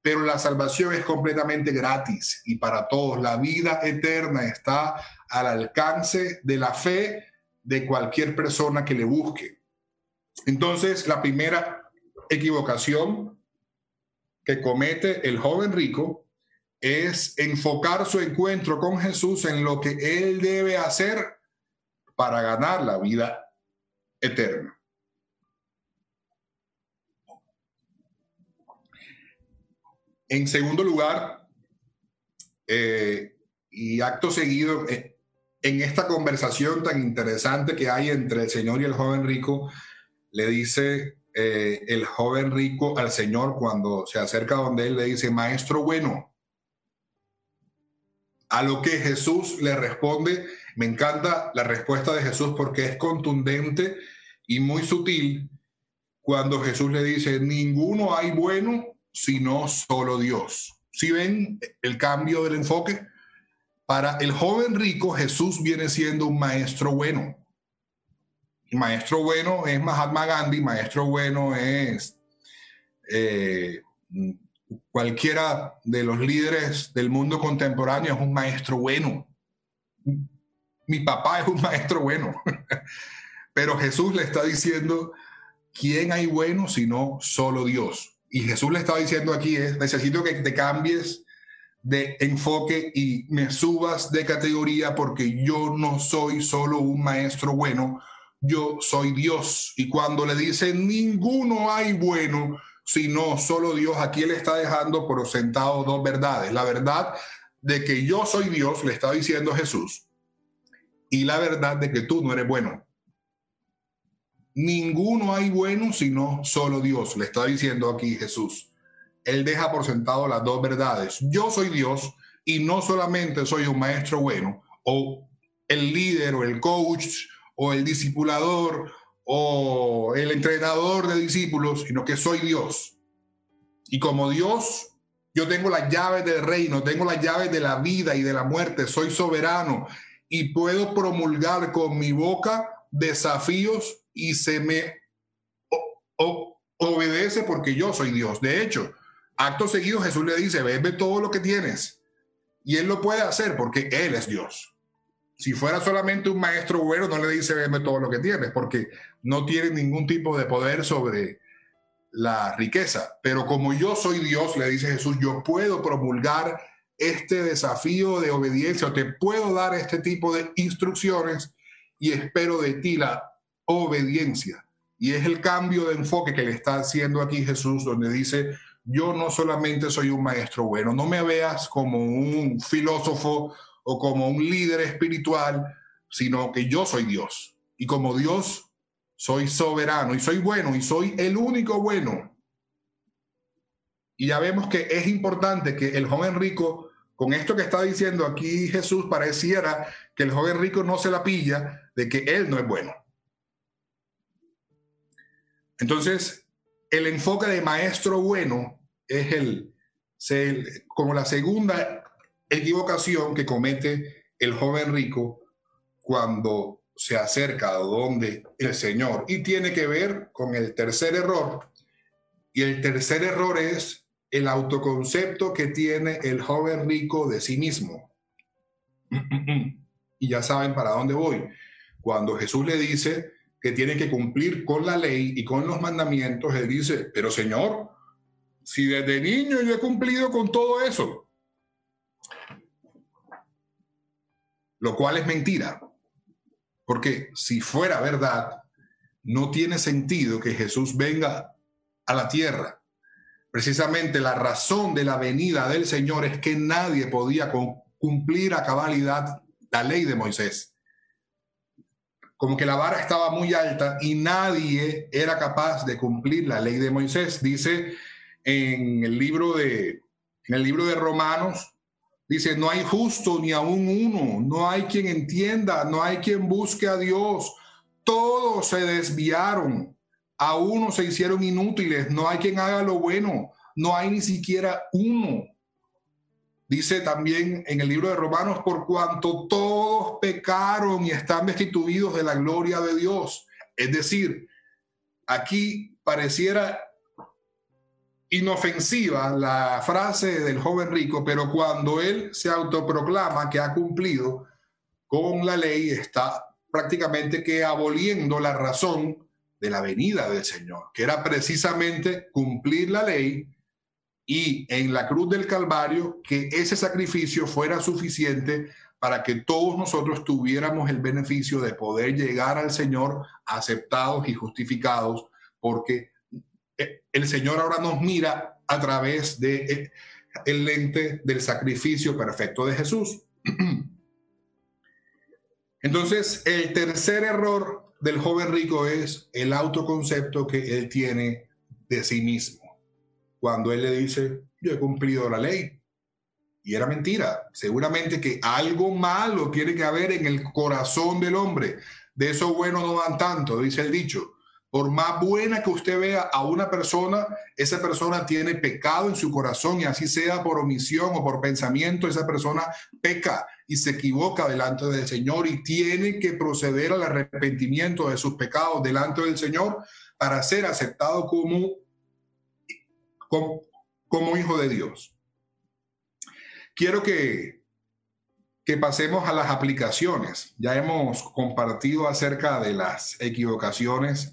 pero la salvación es completamente gratis y para todos. La vida eterna está al alcance de la fe de cualquier persona que le busque. Entonces, la primera equivocación que comete el joven rico es enfocar su encuentro con Jesús en lo que él debe hacer para ganar la vida eterna. En segundo lugar, eh, y acto seguido, eh, en esta conversación tan interesante que hay entre el Señor y el joven rico, le dice eh, el joven rico al Señor cuando se acerca donde él le dice, maestro bueno. A lo que Jesús le responde, me encanta la respuesta de Jesús porque es contundente y muy sutil cuando Jesús le dice, ninguno hay bueno sino solo Dios. Si ven el cambio del enfoque? Para el joven rico, Jesús viene siendo un maestro bueno. maestro bueno es Mahatma Gandhi, maestro bueno es eh, cualquiera de los líderes del mundo contemporáneo, es un maestro bueno. Mi papá es un maestro bueno. Pero Jesús le está diciendo, ¿quién hay bueno sino solo Dios? Y Jesús le estaba diciendo aquí es, necesito que te cambies de enfoque y me subas de categoría porque yo no soy solo un maestro bueno, yo soy Dios. Y cuando le dice, ninguno hay bueno, sino solo Dios, aquí le está dejando por sentado dos verdades. La verdad de que yo soy Dios, le está diciendo Jesús, y la verdad de que tú no eres bueno ninguno hay bueno sino solo Dios, le está diciendo aquí Jesús. Él deja por sentado las dos verdades. Yo soy Dios y no solamente soy un maestro bueno o el líder o el coach o el discipulador o el entrenador de discípulos, sino que soy Dios. Y como Dios, yo tengo las llaves del reino, tengo las llaves de la vida y de la muerte, soy soberano y puedo promulgar con mi boca desafíos y se me obedece porque yo soy Dios. De hecho, acto seguido Jesús le dice, ve todo lo que tienes. Y él lo puede hacer porque él es Dios. Si fuera solamente un maestro bueno, no le dice, ve todo lo que tienes, porque no tiene ningún tipo de poder sobre la riqueza. Pero como yo soy Dios, le dice Jesús, yo puedo promulgar este desafío de obediencia, o te puedo dar este tipo de instrucciones y espero de ti la obediencia. Y es el cambio de enfoque que le está haciendo aquí Jesús, donde dice, yo no solamente soy un maestro bueno, no me veas como un filósofo o como un líder espiritual, sino que yo soy Dios. Y como Dios, soy soberano y soy bueno y soy el único bueno. Y ya vemos que es importante que el joven rico, con esto que está diciendo aquí Jesús, pareciera que el joven rico no se la pilla de que él no es bueno. Entonces, el enfoque de maestro bueno es el, como la segunda equivocación que comete el joven rico cuando se acerca a donde el Señor y tiene que ver con el tercer error. Y el tercer error es el autoconcepto que tiene el joven rico de sí mismo. y ya saben para dónde voy. Cuando Jesús le dice que tiene que cumplir con la ley y con los mandamientos, él dice, pero Señor, si desde niño yo he cumplido con todo eso, lo cual es mentira, porque si fuera verdad, no tiene sentido que Jesús venga a la tierra. Precisamente la razón de la venida del Señor es que nadie podía cumplir a cabalidad la ley de Moisés. Como que la vara estaba muy alta y nadie era capaz de cumplir la ley de Moisés. Dice en el libro de, en el libro de Romanos, Dice, no hay justo ni aún uno, no hay quien entienda, no hay quien busque a Dios. Todos se desviaron, a uno se hicieron inútiles, no hay quien haga lo bueno, no hay ni siquiera uno. Dice también en el libro de Romanos, por cuanto todos pecaron y están destituidos de la gloria de Dios. Es decir, aquí pareciera inofensiva la frase del joven rico, pero cuando él se autoproclama que ha cumplido con la ley, está prácticamente que aboliendo la razón de la venida del Señor, que era precisamente cumplir la ley y en la cruz del Calvario que ese sacrificio fuera suficiente para que todos nosotros tuviéramos el beneficio de poder llegar al Señor aceptados y justificados, porque el Señor ahora nos mira a través de eh, el lente del sacrificio perfecto de Jesús. Entonces, el tercer error del joven rico es el autoconcepto que él tiene de sí mismo. Cuando él le dice, yo he cumplido la ley. Y era mentira. Seguramente que algo malo tiene que haber en el corazón del hombre. De eso bueno no van tanto, dice el dicho. Por más buena que usted vea a una persona, esa persona tiene pecado en su corazón y así sea por omisión o por pensamiento, esa persona peca y se equivoca delante del Señor y tiene que proceder al arrepentimiento de sus pecados delante del Señor para ser aceptado como, como, hijo de Dios. Quiero que, que pasemos a las aplicaciones. Ya hemos compartido acerca de las equivocaciones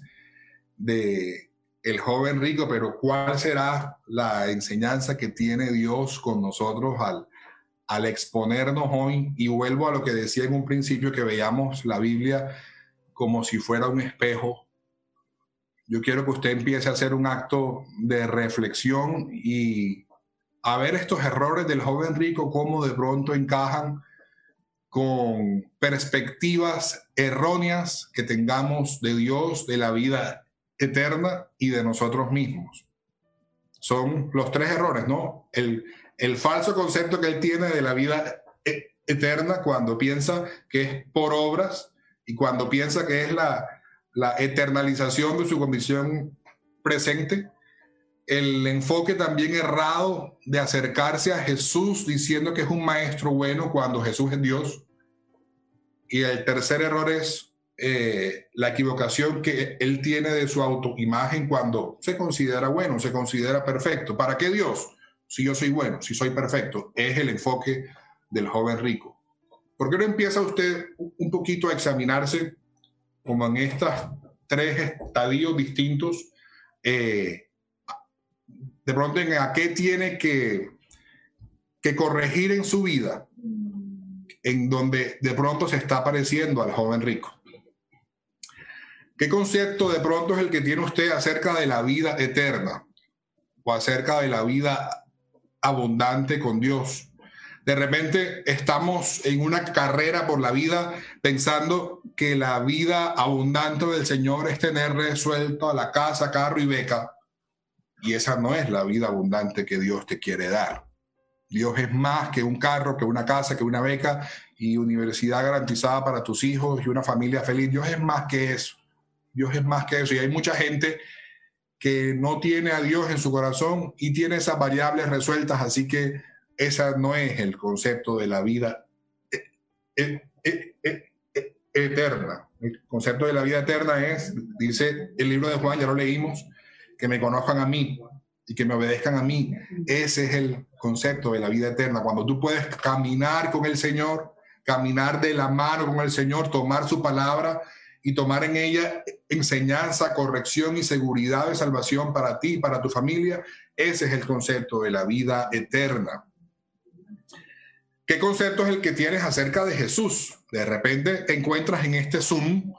de el joven rico, pero ¿cuál será la enseñanza que tiene Dios con nosotros al, al exponernos hoy? Y vuelvo a lo que decía en un principio, que veamos la Biblia como si fuera un espejo. Yo quiero que usted empiece a hacer un acto de reflexión y a ver estos errores del joven rico, cómo de pronto encajan con perspectivas erróneas que tengamos de Dios, de la vida eterna y de nosotros mismos. Son los tres errores, ¿no? El, el falso concepto que él tiene de la vida e, eterna cuando piensa que es por obras y cuando piensa que es la, la eternalización de su condición presente. El enfoque también errado de acercarse a Jesús diciendo que es un maestro bueno cuando Jesús es Dios. Y el tercer error es eh, la equivocación que él tiene de su autoimagen cuando se considera bueno, se considera perfecto. ¿Para qué Dios? Si yo soy bueno, si soy perfecto, es el enfoque del joven rico. ¿Por qué no empieza usted un poquito a examinarse como en estos tres estadios distintos? Eh, de pronto, ¿en a qué tiene que, que corregir en su vida? En donde de pronto se está pareciendo al joven rico. ¿Qué concepto de pronto es el que tiene usted acerca de la vida eterna o acerca de la vida abundante con Dios? De repente estamos en una carrera por la vida pensando que la vida abundante del Señor es tener resuelto a la casa, carro y beca. Y esa no es la vida abundante que Dios te quiere dar. Dios es más que un carro, que una casa, que una beca y universidad garantizada para tus hijos y una familia feliz. Dios es más que eso. Dios es más que eso. Y hay mucha gente que no tiene a Dios en su corazón y tiene esas variables resueltas, así que esa no es el concepto de la vida eh, eh, eh, eterna. El concepto de la vida eterna es, dice el libro de Juan, ya lo leímos, que me conozcan a mí y que me obedezcan a mí. Ese es el concepto de la vida eterna. Cuando tú puedes caminar con el Señor, caminar de la mano con el Señor, tomar su palabra y tomar en ella enseñanza, corrección y seguridad de salvación para ti y para tu familia. Ese es el concepto de la vida eterna. ¿Qué concepto es el que tienes acerca de Jesús? De repente te encuentras en este Zoom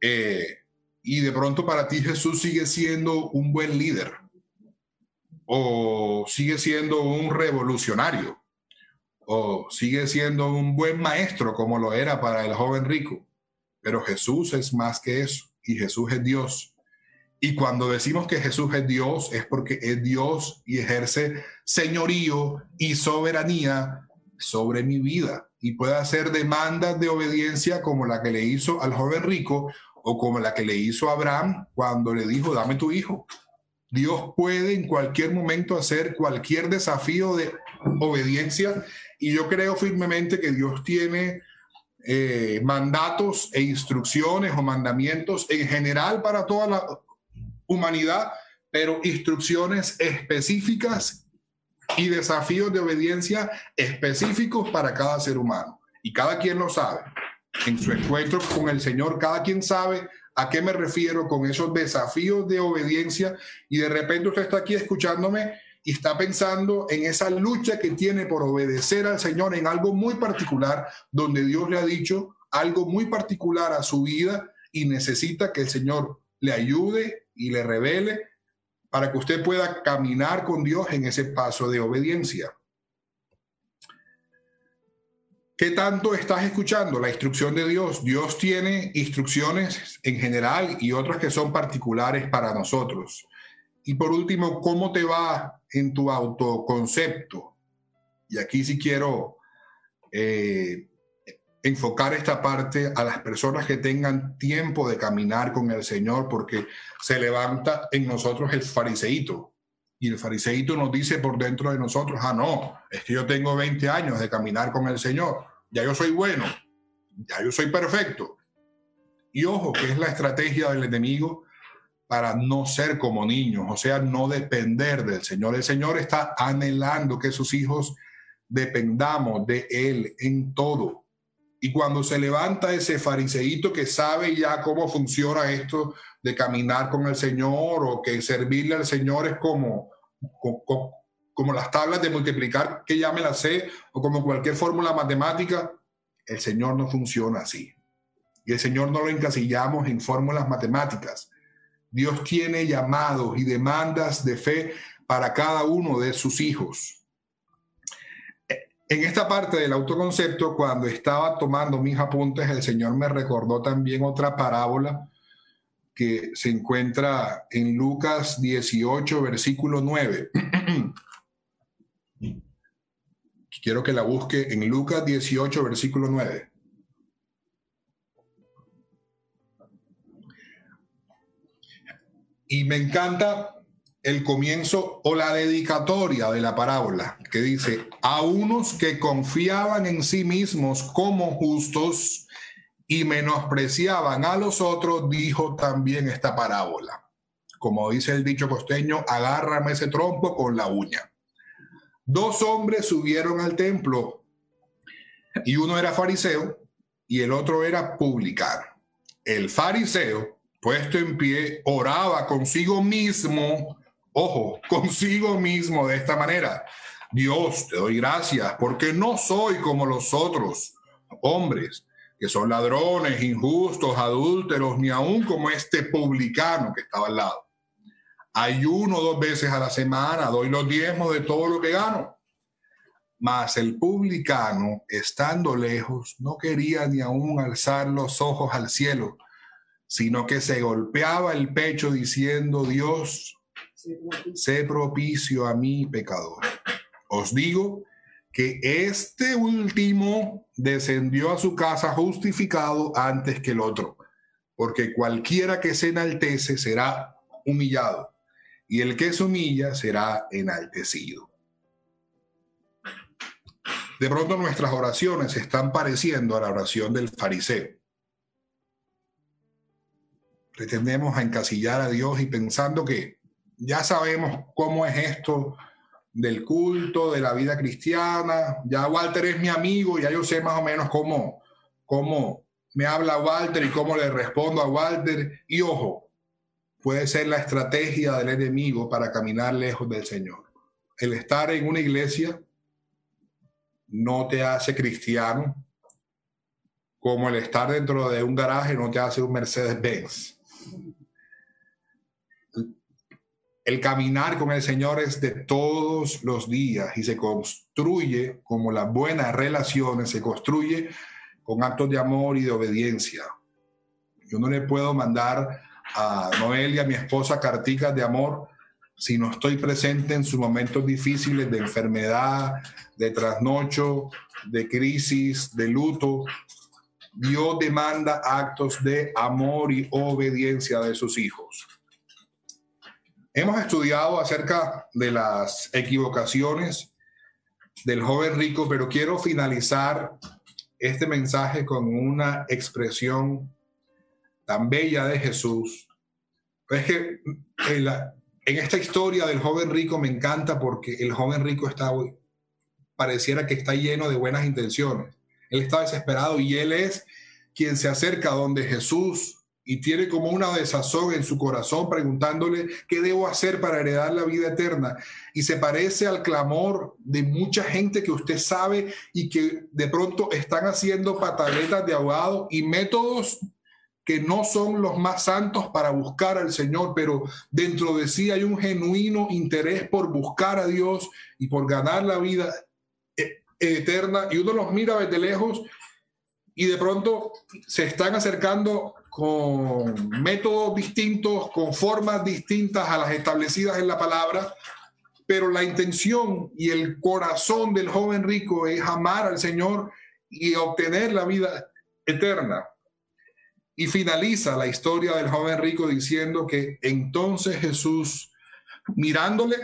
eh, y de pronto para ti Jesús sigue siendo un buen líder o sigue siendo un revolucionario o sigue siendo un buen maestro como lo era para el joven rico. Pero Jesús es más que eso y Jesús es Dios. Y cuando decimos que Jesús es Dios es porque es Dios y ejerce señorío y soberanía sobre mi vida y puede hacer demandas de obediencia como la que le hizo al joven rico o como la que le hizo a Abraham cuando le dijo, dame tu hijo. Dios puede en cualquier momento hacer cualquier desafío de obediencia y yo creo firmemente que Dios tiene eh, mandatos e instrucciones o mandamientos en general para toda la humanidad, pero instrucciones específicas y desafíos de obediencia específicos para cada ser humano. Y cada quien lo sabe. En su encuentro con el Señor, cada quien sabe a qué me refiero con esos desafíos de obediencia. Y de repente usted está aquí escuchándome y está pensando en esa lucha que tiene por obedecer al Señor en algo muy particular, donde Dios le ha dicho algo muy particular a su vida y necesita que el Señor le ayude y le revele para que usted pueda caminar con Dios en ese paso de obediencia. ¿Qué tanto estás escuchando la instrucción de Dios? Dios tiene instrucciones en general y otras que son particulares para nosotros. Y por último, ¿cómo te va en tu autoconcepto? Y aquí sí quiero eh, enfocar esta parte a las personas que tengan tiempo de caminar con el Señor, porque se levanta en nosotros el fariseíto. Y el fariseíto nos dice por dentro de nosotros, ah, no, es que yo tengo 20 años de caminar con el Señor, ya yo soy bueno, ya yo soy perfecto. Y ojo, que es la estrategia del enemigo para no ser como niños, o sea, no depender del Señor. El Señor está anhelando que sus hijos dependamos de Él en todo. Y cuando se levanta ese fariseíto que sabe ya cómo funciona esto de caminar con el Señor o que servirle al Señor es como, como, como las tablas de multiplicar que ya me las sé o como cualquier fórmula matemática, el Señor no funciona así. Y el Señor no lo encasillamos en fórmulas matemáticas. Dios tiene llamados y demandas de fe para cada uno de sus hijos. En esta parte del autoconcepto, cuando estaba tomando mis apuntes, el Señor me recordó también otra parábola que se encuentra en Lucas 18, versículo 9. Quiero que la busque en Lucas 18, versículo 9. Y me encanta el comienzo o la dedicatoria de la parábola, que dice, a unos que confiaban en sí mismos como justos y menospreciaban a los otros, dijo también esta parábola. Como dice el dicho costeño, agárrame ese trompo con la uña. Dos hombres subieron al templo y uno era fariseo y el otro era publicano. El fariseo puesto en pie, oraba consigo mismo, ojo, consigo mismo de esta manera. Dios, te doy gracias porque no soy como los otros hombres que son ladrones, injustos, adúlteros, ni aún como este publicano que estaba al lado. Ayuno dos veces a la semana, doy los diezmos de todo lo que gano. Mas el publicano, estando lejos, no quería ni aún alzar los ojos al cielo, sino que se golpeaba el pecho diciendo, Dios, sé propicio a mí, pecador. Os digo que este último descendió a su casa justificado antes que el otro, porque cualquiera que se enaltece será humillado, y el que se humilla será enaltecido. De pronto nuestras oraciones están pareciendo a la oración del fariseo. Pretendemos encasillar a Dios y pensando que ya sabemos cómo es esto del culto, de la vida cristiana. Ya Walter es mi amigo, ya yo sé más o menos cómo, cómo me habla Walter y cómo le respondo a Walter. Y ojo, puede ser la estrategia del enemigo para caminar lejos del Señor. El estar en una iglesia no te hace cristiano, como el estar dentro de un garaje no te hace un Mercedes-Benz. El caminar con el Señor es de todos los días y se construye como las buenas relaciones, se construye con actos de amor y de obediencia. Yo no le puedo mandar a Noel y a mi esposa carticas de amor si no estoy presente en sus momentos difíciles de enfermedad, de trasnocho, de crisis, de luto. Dios demanda actos de amor y obediencia de sus hijos. Hemos estudiado acerca de las equivocaciones del joven rico, pero quiero finalizar este mensaje con una expresión tan bella de Jesús. Es que en, en esta historia del joven rico me encanta porque el joven rico está, pareciera que está lleno de buenas intenciones. Él está desesperado y él es quien se acerca donde Jesús y tiene como una desazón en su corazón preguntándole qué debo hacer para heredar la vida eterna. Y se parece al clamor de mucha gente que usted sabe y que de pronto están haciendo pataletas de ahogado y métodos que no son los más santos para buscar al Señor, pero dentro de sí hay un genuino interés por buscar a Dios y por ganar la vida eterna. Y uno los mira desde lejos y de pronto se están acercando con métodos distintos, con formas distintas a las establecidas en la palabra, pero la intención y el corazón del joven rico es amar al Señor y obtener la vida eterna. Y finaliza la historia del joven rico diciendo que entonces Jesús, mirándole,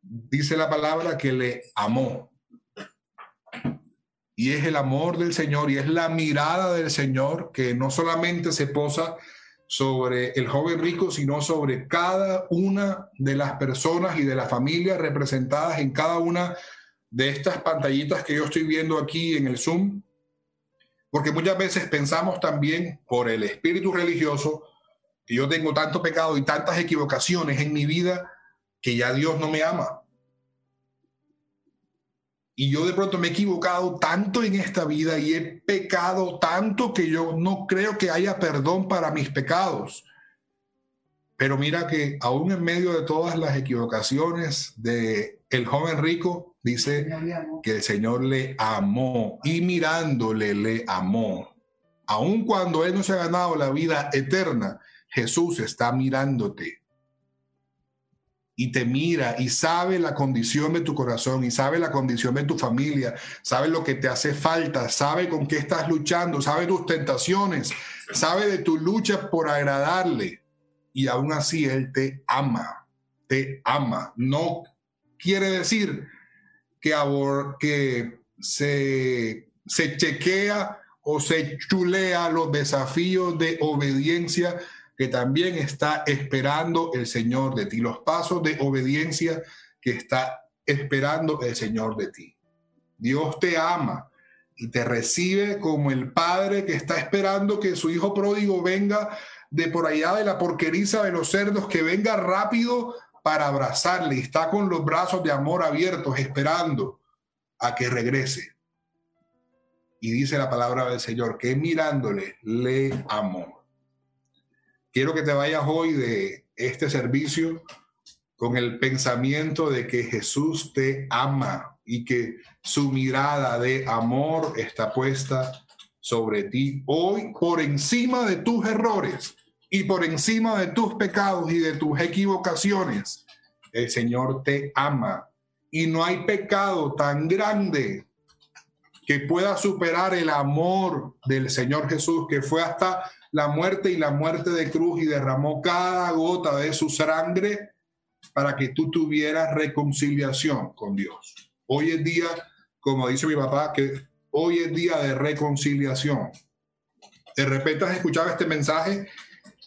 dice la palabra que le amó. Y es el amor del Señor y es la mirada del Señor que no solamente se posa sobre el joven rico, sino sobre cada una de las personas y de las familias representadas en cada una de estas pantallitas que yo estoy viendo aquí en el Zoom porque muchas veces pensamos también por el espíritu religioso que yo tengo tanto pecado y tantas equivocaciones en mi vida que ya Dios no me ama. Y yo de pronto me he equivocado tanto en esta vida y he pecado tanto que yo no creo que haya perdón para mis pecados. Pero mira que aún en medio de todas las equivocaciones de el joven rico, Dice que el Señor le amó y mirándole le amó. Aun cuando Él no se ha ganado la vida eterna, Jesús está mirándote y te mira y sabe la condición de tu corazón y sabe la condición de tu familia, sabe lo que te hace falta, sabe con qué estás luchando, sabe tus tentaciones, sabe de tu lucha por agradarle y aún así Él te ama, te ama. No quiere decir que, se, se chequea o se chulea los desafíos de obediencia que también está esperando el Señor de ti, los pasos de obediencia que está esperando el Señor de ti. Dios te ama y te recibe como el padre que está esperando que su hijo pródigo venga de por allá de la porqueriza de los cerdos, que venga rápido para abrazarle está con los brazos de amor abiertos esperando a que regrese. Y dice la palabra del Señor que mirándole le amó. Quiero que te vayas hoy de este servicio con el pensamiento de que Jesús te ama y que su mirada de amor está puesta sobre ti hoy por encima de tus errores y por encima de tus pecados y de tus equivocaciones. El Señor te ama y no hay pecado tan grande que pueda superar el amor del Señor Jesús, que fue hasta la muerte y la muerte de cruz y derramó cada gota de su sangre para que tú tuvieras reconciliación con Dios. Hoy es día, como dice mi papá, que hoy es día de reconciliación. De repente has escuchado este mensaje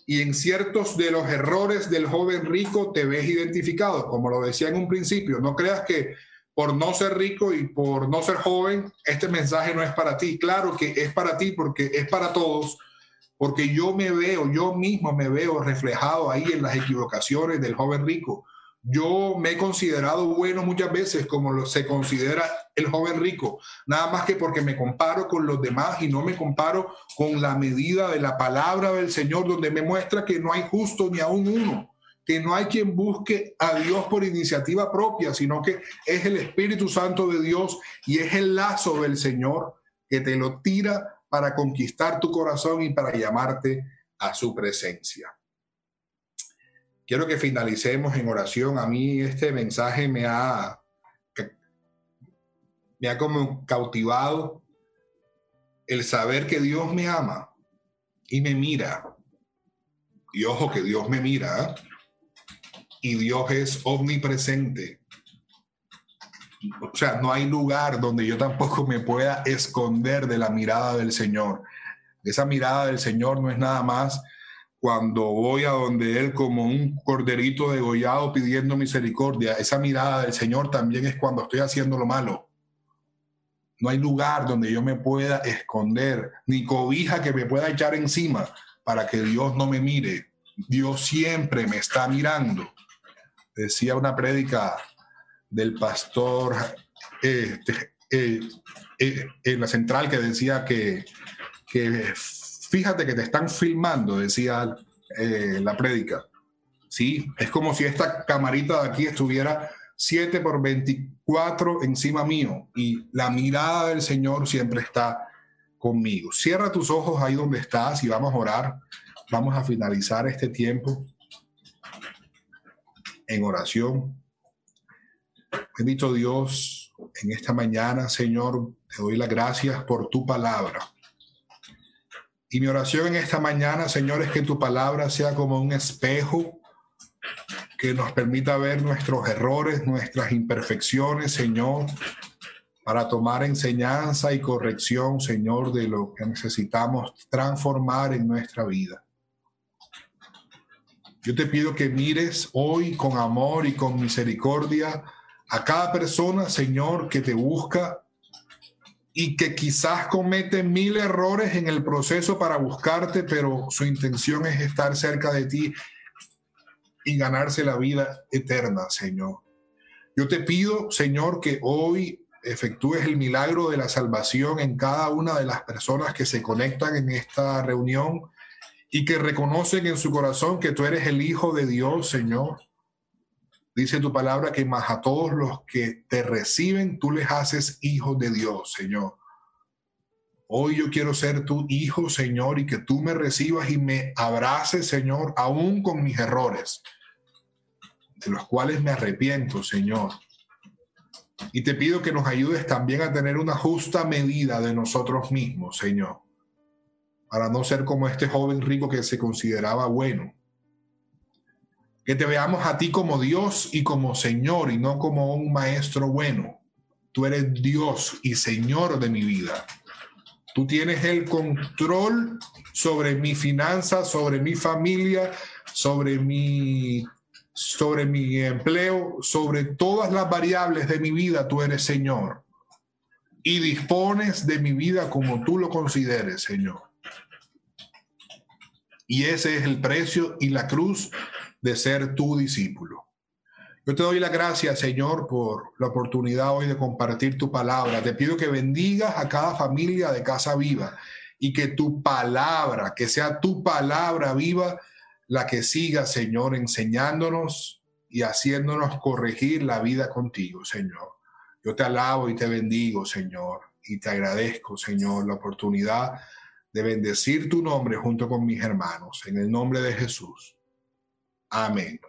y en ciertos de los errores del joven rico te ves identificado, como lo decía en un principio. No creas que por no ser rico y por no ser joven, este mensaje no es para ti. Claro que es para ti porque es para todos, porque yo me veo, yo mismo me veo reflejado ahí en las equivocaciones del joven rico. Yo me he considerado bueno muchas veces como lo, se considera el joven rico, nada más que porque me comparo con los demás y no me comparo con la medida de la palabra del Señor, donde me muestra que no hay justo ni aún uno, que no hay quien busque a Dios por iniciativa propia, sino que es el Espíritu Santo de Dios y es el lazo del Señor que te lo tira para conquistar tu corazón y para llamarte a su presencia. Quiero que finalicemos en oración. A mí este mensaje me ha, me ha como cautivado el saber que Dios me ama y me mira. Y ojo que Dios me mira. ¿eh? Y Dios es omnipresente o sea, no hay lugar donde yo tampoco me pueda esconder de la mirada del Señor. Esa mirada del Señor no es nada más cuando voy a donde Él como un corderito degollado pidiendo misericordia. Esa mirada del Señor también es cuando estoy haciendo lo malo. No hay lugar donde yo me pueda esconder, ni cobija que me pueda echar encima para que Dios no me mire. Dios siempre me está mirando. Decía una prédica del pastor eh, en la central que decía que, fíjate que te están filmando, decía la prédica. Sí, es como si esta camarita de aquí estuviera 7 por 24 encima mío y la mirada del Señor siempre está conmigo. Cierra tus ojos ahí donde estás y vamos a orar. Vamos a finalizar este tiempo en oración. Bendito Dios, en esta mañana, Señor, te doy las gracias por tu palabra. Y mi oración en esta mañana, Señor, es que tu palabra sea como un espejo que nos permita ver nuestros errores, nuestras imperfecciones, Señor, para tomar enseñanza y corrección, Señor, de lo que necesitamos transformar en nuestra vida. Yo te pido que mires hoy con amor y con misericordia a cada persona, Señor, que te busca y que quizás comete mil errores en el proceso para buscarte, pero su intención es estar cerca de ti y ganarse la vida eterna, Señor. Yo te pido, Señor, que hoy efectúes el milagro de la salvación en cada una de las personas que se conectan en esta reunión y que reconocen en su corazón que tú eres el Hijo de Dios, Señor Dice tu palabra que más a todos los que te reciben, tú les haces hijos de Dios, Señor. Hoy yo quiero ser tu hijo, Señor, y que tú me recibas y me abraces, Señor, aún con mis errores, de los cuales me arrepiento, Señor. Y te pido que nos ayudes también a tener una justa medida de nosotros mismos, Señor, para no ser como este joven rico que se consideraba bueno que te veamos a ti como Dios y como Señor y no como un maestro bueno. Tú eres Dios y Señor de mi vida. Tú tienes el control sobre mi finanza, sobre mi familia, sobre mi, sobre mi empleo, sobre todas las variables de mi vida. Tú eres Señor. Y dispones de mi vida como tú lo consideres, Señor. Y ese es el precio y la cruz de ser tu discípulo. Yo te doy la gracias, Señor, por la oportunidad hoy de compartir tu palabra. Te pido que bendigas a cada familia de Casa Viva y que tu palabra, que sea tu palabra viva, la que siga, Señor, enseñándonos y haciéndonos corregir la vida contigo, Señor. Yo te alabo y te bendigo, Señor, y te agradezco, Señor, la oportunidad de bendecir tu nombre junto con mis hermanos. En el nombre de Jesús. Amen.